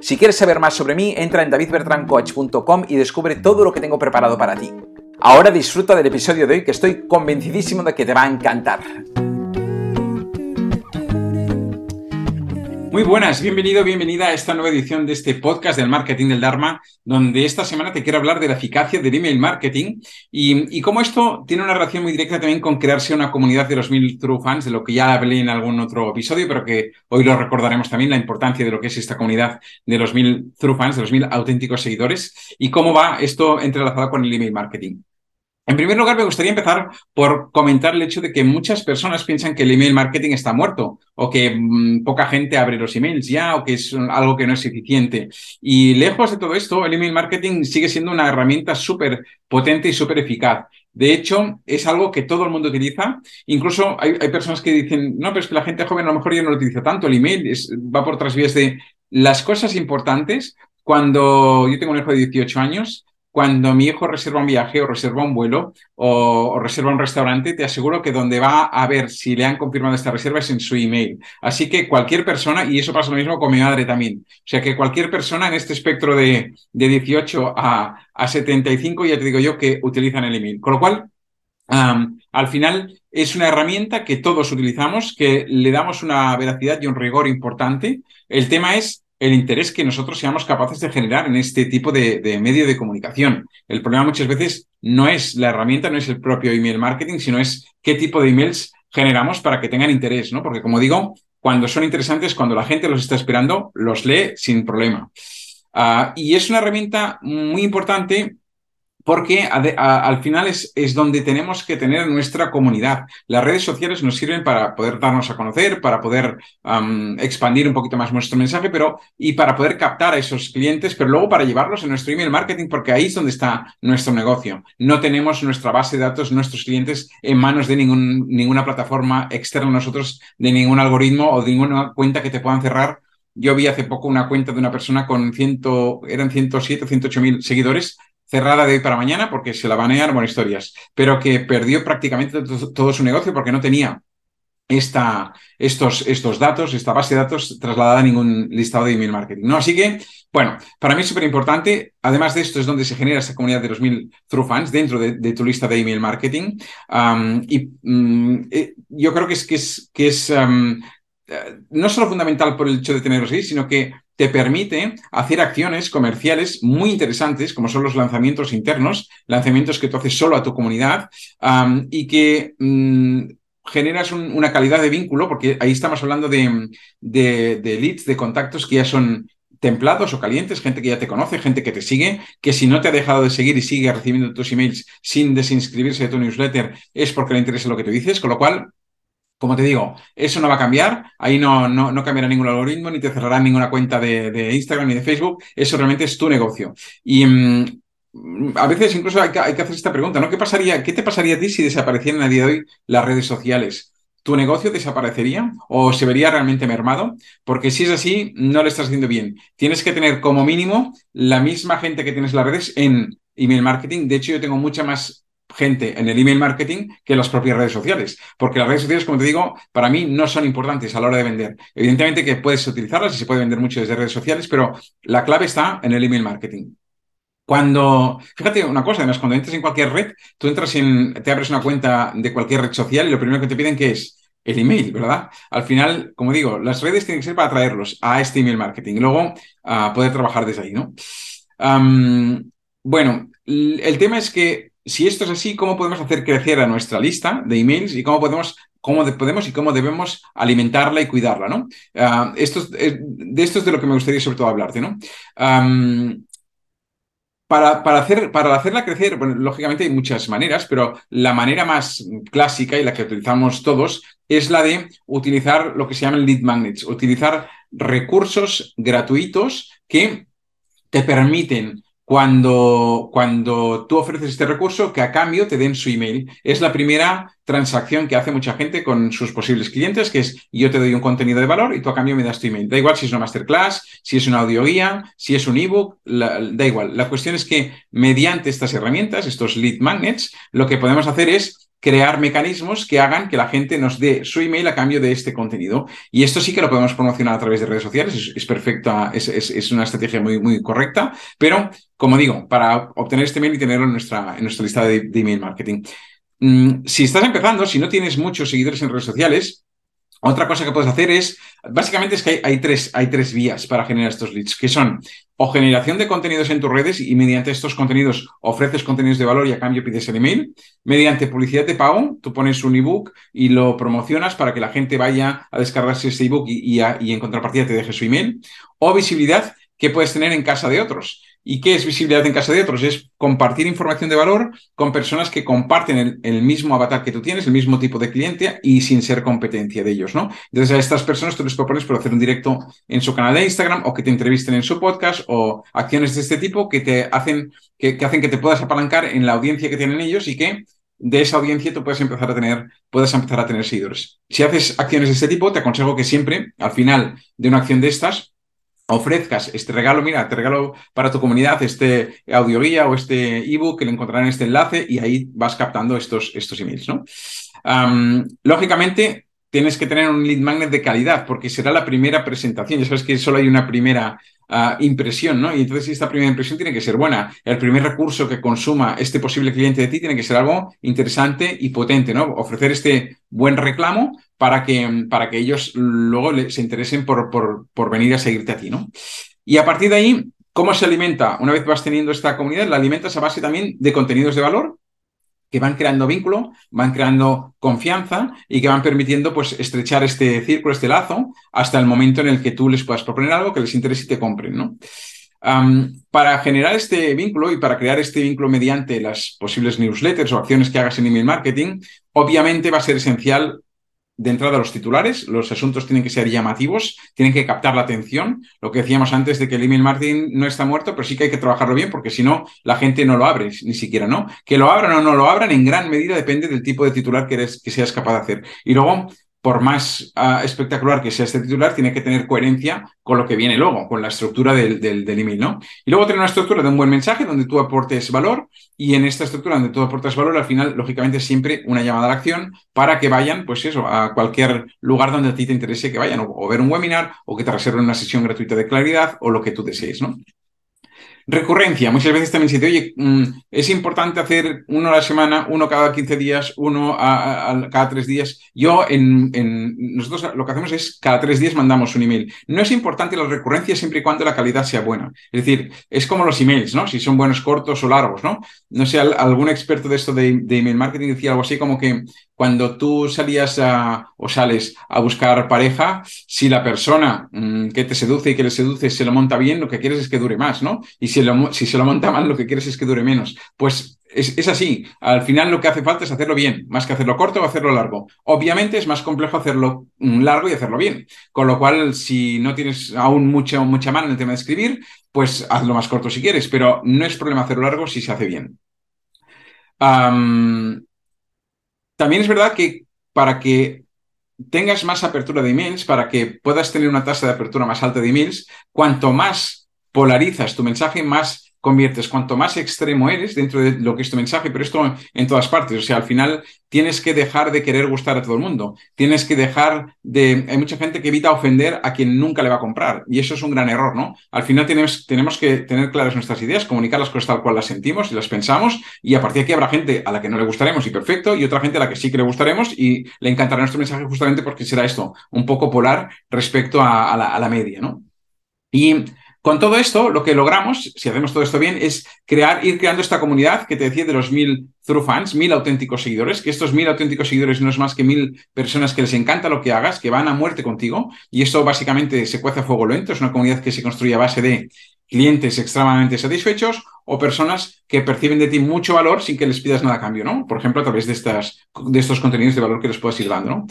Si quieres saber más sobre mí, entra en davidbertrancoach.com y descubre todo lo que tengo preparado para ti. Ahora disfruta del episodio de hoy que estoy convencidísimo de que te va a encantar. Muy buenas, bienvenido, bienvenida a esta nueva edición de este podcast del Marketing del Dharma, donde esta semana te quiero hablar de la eficacia del email marketing y, cómo esto tiene una relación muy directa también con crearse una comunidad de los mil true fans, de lo que ya hablé en algún otro episodio, pero que hoy lo recordaremos también, la importancia de lo que es esta comunidad de los mil true fans, de los mil auténticos seguidores y cómo va esto entrelazado con el email marketing. En primer lugar, me gustaría empezar por comentar el hecho de que muchas personas piensan que el email marketing está muerto o que mm, poca gente abre los emails ya o que es algo que no es eficiente. Y lejos de todo esto, el email marketing sigue siendo una herramienta súper potente y súper eficaz. De hecho, es algo que todo el mundo utiliza. Incluso hay, personas que dicen, no, pero es que la gente joven a lo mejor ya no lo utiliza tanto. El email va por otras vías de las cosas importantes. Cuando yo tengo un hijo de 18 años, cuando mi hijo reserva un viaje o reserva un vuelo o, reserva un restaurante, te aseguro que donde va a ver si le han confirmado esta reserva es en su email. Así que cualquier persona, y eso pasa lo mismo con mi madre también, o sea que cualquier persona en este espectro de, de 18 a, a 75, ya te digo yo, que utilizan el email. Con lo cual, al final es una herramienta que todos utilizamos, que le damos una veracidad y un rigor importante. El tema es el interés que nosotros seamos capaces de generar en este tipo de, medio de comunicación. El problema muchas veces no es la herramienta, no es el propio email marketing, sino es qué tipo de emails generamos para que tengan interés, ¿no? Porque como digo, cuando son interesantes, cuando la gente los está esperando, los lee sin problema. Ah, y es una herramienta muy importante porque al final es, es, donde tenemos que tener nuestra comunidad. Las redes sociales nos sirven para poder darnos a conocer, para poder expandir un poquito más nuestro mensaje, pero y para poder captar a esos clientes, pero luego para llevarlos en nuestro email marketing, porque ahí es donde está nuestro negocio. No tenemos nuestra base de datos, nuestros clientes en manos de ninguna plataforma externa a nosotros, de ningún algoritmo o de ninguna cuenta que te puedan cerrar yo vi hace poco una cuenta de una persona con ciento, eran 107, 108 mil seguidores cerrada de hoy para mañana porque se la banean, bueno, historias, pero que perdió prácticamente todo su negocio porque no tenía esta, estos, estos datos, esta base de datos trasladada a ningún listado de email marketing. ¿no? Así que, bueno, para mí es súper importante. Además de esto es donde se genera esa comunidad de los mil true fans dentro de, tu lista de email marketing. y mm, eh, yo creo que es, que es, que es eh, no solo fundamental por el hecho de tenerlos ahí, sino que te permite hacer acciones comerciales muy interesantes, como son los lanzamientos internos, lanzamientos que tú haces solo a tu comunidad y que mm, generas una calidad de vínculo, porque ahí estamos hablando de, de, leads, de contactos que ya son templados o calientes, gente que ya te conoce, gente que te sigue, que si no te ha dejado de seguir y sigue recibiendo tus emails sin desinscribirse de tu newsletter, es porque le interesa lo que te dices, con lo cual como te digo, eso no va a cambiar, ahí no, no, no cambiará ningún algoritmo, ni te cerrará ninguna cuenta de, Instagram ni de Facebook, eso realmente es tu negocio. Y mm, a veces incluso hay que, hay que, hacer esta pregunta, ¿no? ¿Qué pasaría, qué te pasaría a ti si desaparecieran a día de hoy las redes sociales? ¿Tu negocio desaparecería o se vería realmente mermado? Porque si es así, no lo estás haciendo bien. Tienes que tener como mínimo la misma gente que tienes en las redes en email marketing. De hecho, yo tengo mucha más gente en el email marketing que las propias redes sociales. Porque las redes sociales, como te digo, para mí no son importantes a la hora de vender. Evidentemente que puedes utilizarlas y se puede vender mucho desde redes sociales, pero la clave está en el email marketing. Cuando, fíjate una cosa, además, cuando entres en cualquier red, tú entras en, te abres una cuenta de cualquier red social y lo primero que te piden que es el email, ¿verdad? Al final, como digo, las redes tienen que ser para atraerlos a este email marketing y luego a poder trabajar desde ahí, ¿no? bueno, el tema es que si esto es así, ¿cómo podemos hacer crecer a nuestra lista de emails y cómo podemos, cómo podemos y cómo debemos alimentarla y cuidarla? ¿no? Ah, esto, eh, de esto es de lo que me gustaría sobre todo hablarte. ¿no? para, para, hacer, para hacerla crecer, bueno, lógicamente hay muchas maneras, pero la manera más clásica y la que utilizamos todos es la de utilizar lo que se llaman lead magnets, utilizar recursos gratuitos que te permiten cuando, cuando tú ofreces este recurso que a cambio te den su email. Es la primera transacción que hace mucha gente con sus posibles clientes, que es yo te doy un contenido de valor y tú a cambio me das tu email. Da igual si es una masterclass, si es una audioguía, si es un ebook, da igual. La cuestión es que mediante estas herramientas, estos lead magnets, lo que podemos hacer es crear mecanismos que hagan que la gente nos dé su email a cambio de este contenido. Y esto sí que lo podemos promocionar a través de redes sociales, es, perfecta, es, es, una estrategia muy, muy correcta, pero como digo, para obtener este email y tenerlo en nuestra, en nuestra lista de, de email marketing. Mm, si estás empezando, si no tienes muchos seguidores en redes sociales, otra cosa que puedes hacer es, básicamente es que hay, tres, hay tres vías para generar estos leads, que son o generación de contenidos en tus redes y mediante estos contenidos ofreces contenidos de valor y a cambio pides el email. Mediante publicidad de pago, tú pones un ebook y lo promocionas para que la gente vaya a descargarse ese ebook y, y en contrapartida te deje su email. O visibilidad que puedes tener en casa de otros. ¿Y qué es visibilidad en casa de otros? Es compartir información de valor con personas que comparten el, mismo avatar que tú tienes, el mismo tipo de cliente y sin ser competencia de ellos, ¿no? Entonces a estas personas tú les propones por hacer un directo en su canal de Instagram o que te entrevisten en su podcast o acciones de este tipo que te hacen que, hacen que te puedas apalancar en la audiencia que tienen ellos y que de esa audiencia tú puedes empezar a tener, puedes empezar a tener seguidores. Si haces acciones de este tipo, te aconsejo que siempre, al final de una acción de estas, ofrezcas este regalo, mira, te regalo para tu comunidad este audioguía o este ebook que le encontrarán en este enlace y ahí vas captando estos, estos emails, ¿no? lógicamente, tienes que tener un lead magnet de calidad porque será la primera presentación. Ya sabes que solo hay una primera impresión, ¿no? Y entonces esta primera impresión tiene que ser buena. El primer recurso que consuma este posible cliente de ti tiene que ser algo interesante y potente, ¿no? Ofrecer este buen reclamo para que, para que ellos luego se interesen por, por, por venir a seguirte a ti, ¿no? Y a partir de ahí, ¿cómo se alimenta? Una vez vas teniendo esta comunidad, la alimentas a base también de contenidos de valor que van creando vínculo, van creando confianza y que van permitiendo pues estrechar este círculo, este lazo, hasta el momento en el que tú les puedas proponer algo que les interese y te compren, ¿no? para generar este vínculo y para crear este vínculo mediante las posibles newsletters o acciones que hagas en email marketing, obviamente va a ser esencial de entrada los titulares, los asuntos tienen que ser llamativos, tienen que captar la atención. Lo que decíamos antes de que el email marketing no está muerto, pero sí que hay que trabajarlo bien porque si no, la gente no lo abre, ni siquiera, ¿no? Que lo abran o no lo abran en gran medida depende del tipo de titular que, eres, que seas capaz de hacer. Y luego, por más ah, espectacular que sea este titular, tiene que tener coherencia con lo que viene luego, con la estructura del, del, email, ¿no? Y luego tener una estructura de un buen mensaje donde tú aportes valor y en esta estructura donde tú aportas valor, al final, lógicamente, siempre una llamada a la acción para que vayan, pues eso, a cualquier lugar donde a ti te interese que vayan, o, o ver un webinar, o que te reserven una sesión gratuita de claridad, o lo que tú desees, ¿no? Recurrencia. Muchas veces también se dice, oye, mm, es importante hacer uno a la semana, uno cada 15 días, uno cada tres días. Yo, en, nosotros lo que hacemos es cada tres días mandamos un email. No es importante la recurrencia siempre y cuando la calidad sea buena. Es decir, es como los emails, ¿no? Si son buenos, cortos o largos, ¿no? No sé, algún experto de esto de, de email marketing decía algo así como que cuando tú salías a, o sales a buscar pareja, si la persona mm, que te seduce y que le seduce se lo monta bien, lo que quieres es que dure más, ¿no? Y si, se lo monta mal, lo que quieres es que dure menos. Pues es, es, así. Al final lo que hace falta es hacerlo bien, más que hacerlo corto o hacerlo largo. Obviamente es más complejo hacerlo mm, largo y hacerlo bien. Con lo cual, si no tienes aún mucha, mucha mano en el tema de escribir, pues hazlo más corto si quieres, pero no es problema hacerlo largo si se hace bien. También es verdad que para que tengas más apertura de emails, para que puedas tener una tasa de apertura más alta de emails, cuanto más polarizas tu mensaje, más conviertes, cuanto más extremo eres dentro de lo que es tu mensaje, pero esto en todas partes. O sea, al final tienes que dejar de querer gustar a todo el mundo. Tienes que dejar de... Hay mucha gente que evita ofender a quien nunca le va a comprar. Y eso es un gran error, ¿no? Al final tenemos, tenemos que tener claras nuestras ideas, comunicar las cosas tal cual las sentimos y las pensamos. Y a partir de aquí habrá gente a la que no le gustaremos y perfecto, y otra gente a la que sí que le gustaremos y le encantará nuestro mensaje justamente porque será esto, un poco polar respecto a, la, a la media, ¿no? Y con todo esto, lo que logramos, si hacemos todo esto bien, es crear, ir creando esta comunidad que te decía de los mil true fans, mil auténticos seguidores, que estos mil auténticos seguidores no es más que mil personas que les encanta lo que hagas, que van a muerte contigo, y esto básicamente se cuece a fuego lento, es una comunidad que se construye a base de clientes extremadamente satisfechos o personas que perciben de ti mucho valor sin que les pidas nada a cambio, ¿no? Por ejemplo, a través de, estas, de estos contenidos de valor que les puedas ir dando, ¿no?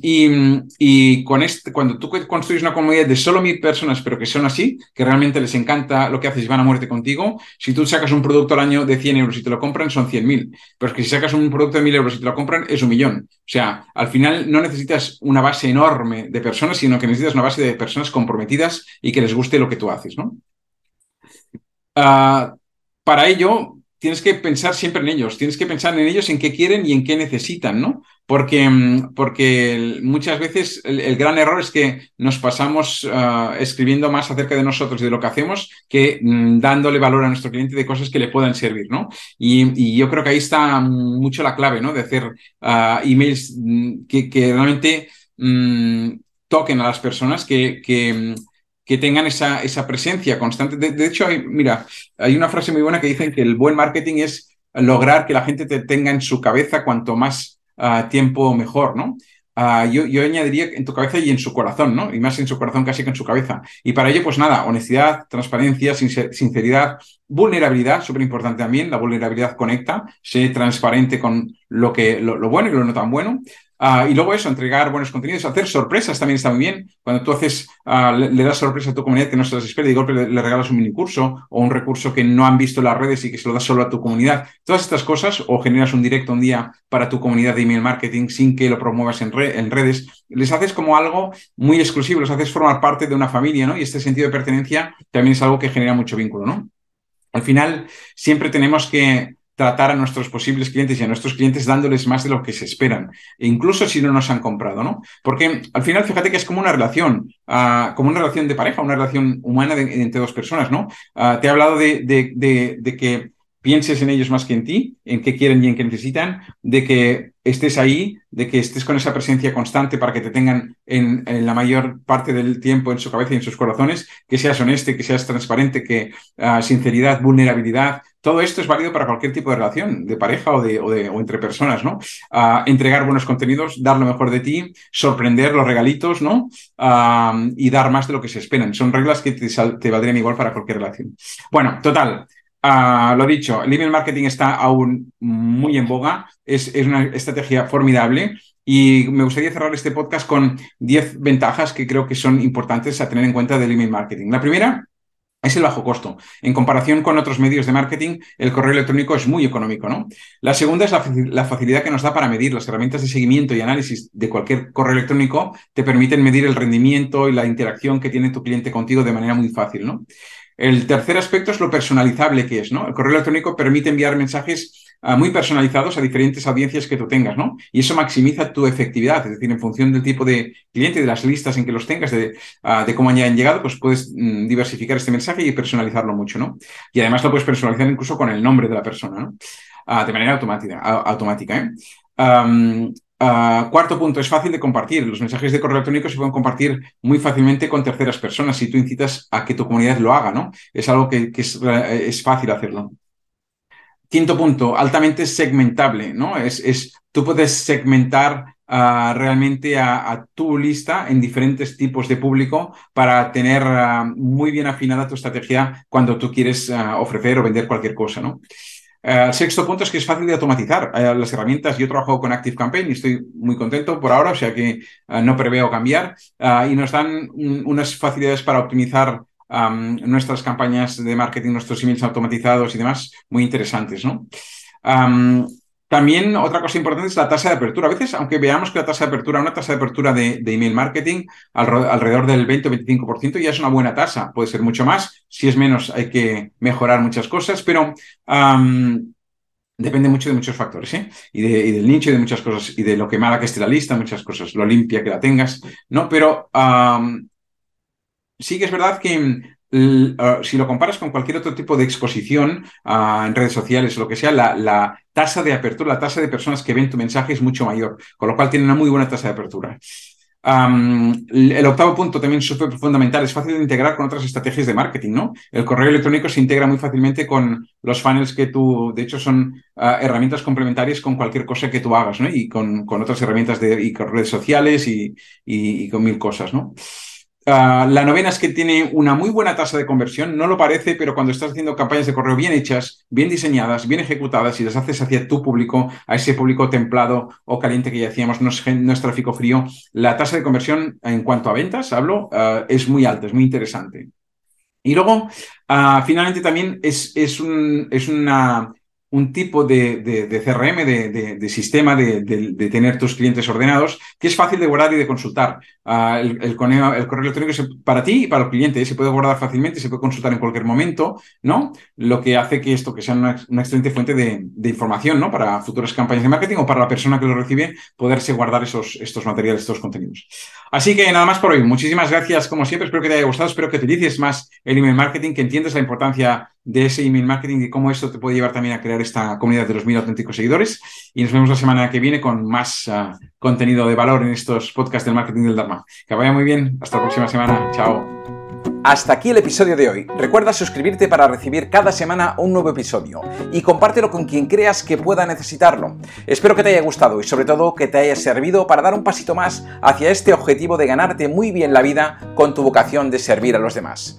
y, con este, cuando tú construyes una comunidad de solo mil personas, pero que son así, que realmente les encanta lo que haces y van a muerte contigo, si tú sacas un producto al año de 100 euros y te lo compran, son 100.000. Pero es que si sacas un producto de 1.000 euros y te lo compran, es un millón. O sea, al final no necesitas una base enorme de personas, sino que necesitas una base de personas comprometidas y que les guste lo que tú haces, ¿no? Ah, para ello, tienes que pensar siempre en ellos, tienes que pensar en ellos en qué quieren y en qué necesitan, ¿no? Porque, mm, porque muchas veces el, gran error es que nos pasamos ah, escribiendo más acerca de nosotros y de lo que hacemos que mm, dándole valor a nuestro cliente de cosas que le puedan servir, ¿no? Y, yo creo que ahí está mucho la clave, ¿no? De hacer ah, emails mm, que, que realmente toquen a las personas, que, que que tengan esa, esa presencia constante. De, hecho, hay, mira, hay una frase muy buena que dice que el buen marketing es lograr que la gente te tenga en su cabeza cuanto más ah, tiempo mejor, ¿no? Ah, yo, yo, añadiría en tu cabeza y en su corazón, ¿no? Y más en su corazón casi que en su cabeza. Y para ello, pues nada, honestidad, transparencia, sinceridad, vulnerabilidad, súper importante también. La vulnerabilidad conecta, sé transparente con lo, que, lo bueno y lo no tan bueno. Ah, y luego eso, entregar buenos contenidos, hacer sorpresas también está muy bien. Cuando tú haces, ah, le, das sorpresa a tu comunidad que no se las espera y de golpe le, regalas un mini curso o un recurso que no han visto las redes y que se lo das solo a tu comunidad. Todas estas cosas, o generas un directo un día para tu comunidad de email marketing sin que lo promuevas en, en redes, les haces como algo muy exclusivo, los haces formar parte de una familia, ¿no? Y este sentido de pertenencia también es algo que genera mucho vínculo, ¿no? Al final, siempre tenemos que tratar a nuestros posibles clientes y a nuestros clientes dándoles más de lo que se esperan, incluso si no nos han comprado, ¿no? Porque al final, fíjate que es como una relación, ah, como una relación de pareja, una relación humana entre dos personas, ¿no? Ah, te he hablado de, de que pienses en ellos más que en ti, en qué quieren y en qué necesitan, de que estés ahí, de que estés con esa presencia constante para que te tengan en, la mayor parte del tiempo en su cabeza y en sus corazones, que seas honesto, que seas transparente, que uh, sinceridad, vulnerabilidad, todo esto es válido para cualquier tipo de relación, de pareja o, de, o, entre personas, ¿no? Uh, entregar buenos contenidos, dar lo mejor de ti, sorprender los regalitos, ¿no? Uh, y dar más de lo que se esperan. Son reglas que te, te valdrían igual para cualquier relación. Bueno, total. Uh, lo dicho, el email marketing está aún muy en boga, es, es, una estrategia formidable y me gustaría cerrar este podcast con 10 ventajas que creo que son importantes a tener en cuenta del email marketing. La primera es el bajo costo. En comparación con otros medios de marketing, el correo electrónico es muy económico, ¿no? La segunda es la, facilidad que nos da para medir. Las herramientas de seguimiento y análisis de cualquier correo electrónico te permiten medir el rendimiento y la interacción que tiene tu cliente contigo de manera muy fácil, ¿no? El tercer aspecto es lo personalizable que es, ¿no? El correo electrónico permite enviar mensajes muy personalizados a diferentes audiencias que tú tengas, ¿no? Y eso maximiza tu efectividad, es decir, en función del tipo de cliente, de las listas en que los tengas, de, de cómo han llegado, pues puedes mm, diversificar este mensaje y personalizarlo mucho, ¿no? Y además lo puedes personalizar incluso con el nombre de la persona, ¿no? Uh, de manera automática, ¿eh? Ah, cuarto punto, es fácil de compartir. Los mensajes de correo electrónico se pueden compartir muy fácilmente con terceras personas si tú incitas a que tu comunidad lo haga, ¿no? Es algo que, eh, es, fácil hacerlo. Quinto punto, altamente segmentable, ¿no? Es, es tú puedes segmentar ah, realmente a, tu lista en diferentes tipos de público para tener ah, muy bien afinada tu estrategia cuando tú quieres ofrecer o vender cualquier cosa, ¿no? Sexto punto es que es fácil de automatizar las herramientas. Yo trabajo con Active Campaign y estoy muy contento por ahora, o sea que no preveo cambiar. y nos dan unas facilidades para optimizar nuestras campañas de marketing, nuestros emails automatizados y demás muy interesantes, ¿no? También otra cosa importante es la tasa de apertura. A veces, aunque veamos que la tasa de apertura, una tasa de apertura de, email marketing alrededor del 20 o 25% ya es una buena tasa. Puede ser mucho más. Si es menos, hay que mejorar muchas cosas, pero depende mucho de muchos factores, ¿eh? Y, del nicho y de muchas cosas, y de lo que mala que esté la lista, muchas cosas, lo limpia que la tengas, ¿no? Pero sí que es verdad que ah, si lo comparas con cualquier otro tipo de exposición ah, en redes sociales lo que sea, la, tasa de apertura, la tasa de personas que ven tu mensaje es mucho mayor, con lo cual tiene una muy buena tasa de apertura. el octavo punto también súper fundamental, es fácil de integrar con otras estrategias de marketing, ¿no? El correo electrónico se integra muy fácilmente con los funnels que tú, de hecho, son ah, herramientas complementarias con cualquier cosa que tú hagas, ¿no? Y con, otras herramientas de y con redes sociales y, con mil cosas, ¿no? Ah, la novena es que tiene una muy buena tasa de conversión, no lo parece, pero cuando estás haciendo campañas de correo bien hechas, bien diseñadas, bien ejecutadas y las haces hacia tu público, a ese público templado o caliente que ya decíamos, no es, tráfico frío, la tasa de conversión en cuanto a ventas, hablo, ah, es muy alta, es muy interesante. Y luego, ah, finalmente también es, es, un, es una un tipo de, de, CRM, de, sistema de, tener tus clientes ordenados, que es fácil de guardar y de consultar. Ah, el, correo, electrónico es para ti y para el cliente, se puede guardar fácilmente, se puede consultar en cualquier momento, ¿no? Lo que hace que esto que sea una, excelente fuente de, información, ¿no? Para futuras campañas de marketing o para la persona que lo recibe, poderse guardar esos, estos materiales, estos contenidos. Así que nada más por hoy. Muchísimas gracias, como siempre. Espero que te haya gustado, espero que utilices más el email marketing, que entiendas la importancia de ese email marketing y cómo esto te puede llevar también a crear esta comunidad de los mil auténticos seguidores. Y nos vemos la semana que viene con más ah, contenido de valor en estos podcasts del marketing del Dharma. Que vaya muy bien. Hasta la próxima semana. Chao. Hasta aquí el episodio de hoy. Recuerda suscribirte para recibir cada semana un nuevo episodio y compártelo con quien creas que pueda necesitarlo. Espero que te haya gustado y sobre todo que te haya servido para dar un pasito más hacia este objetivo de ganarte muy bien la vida con tu vocación de servir a los demás.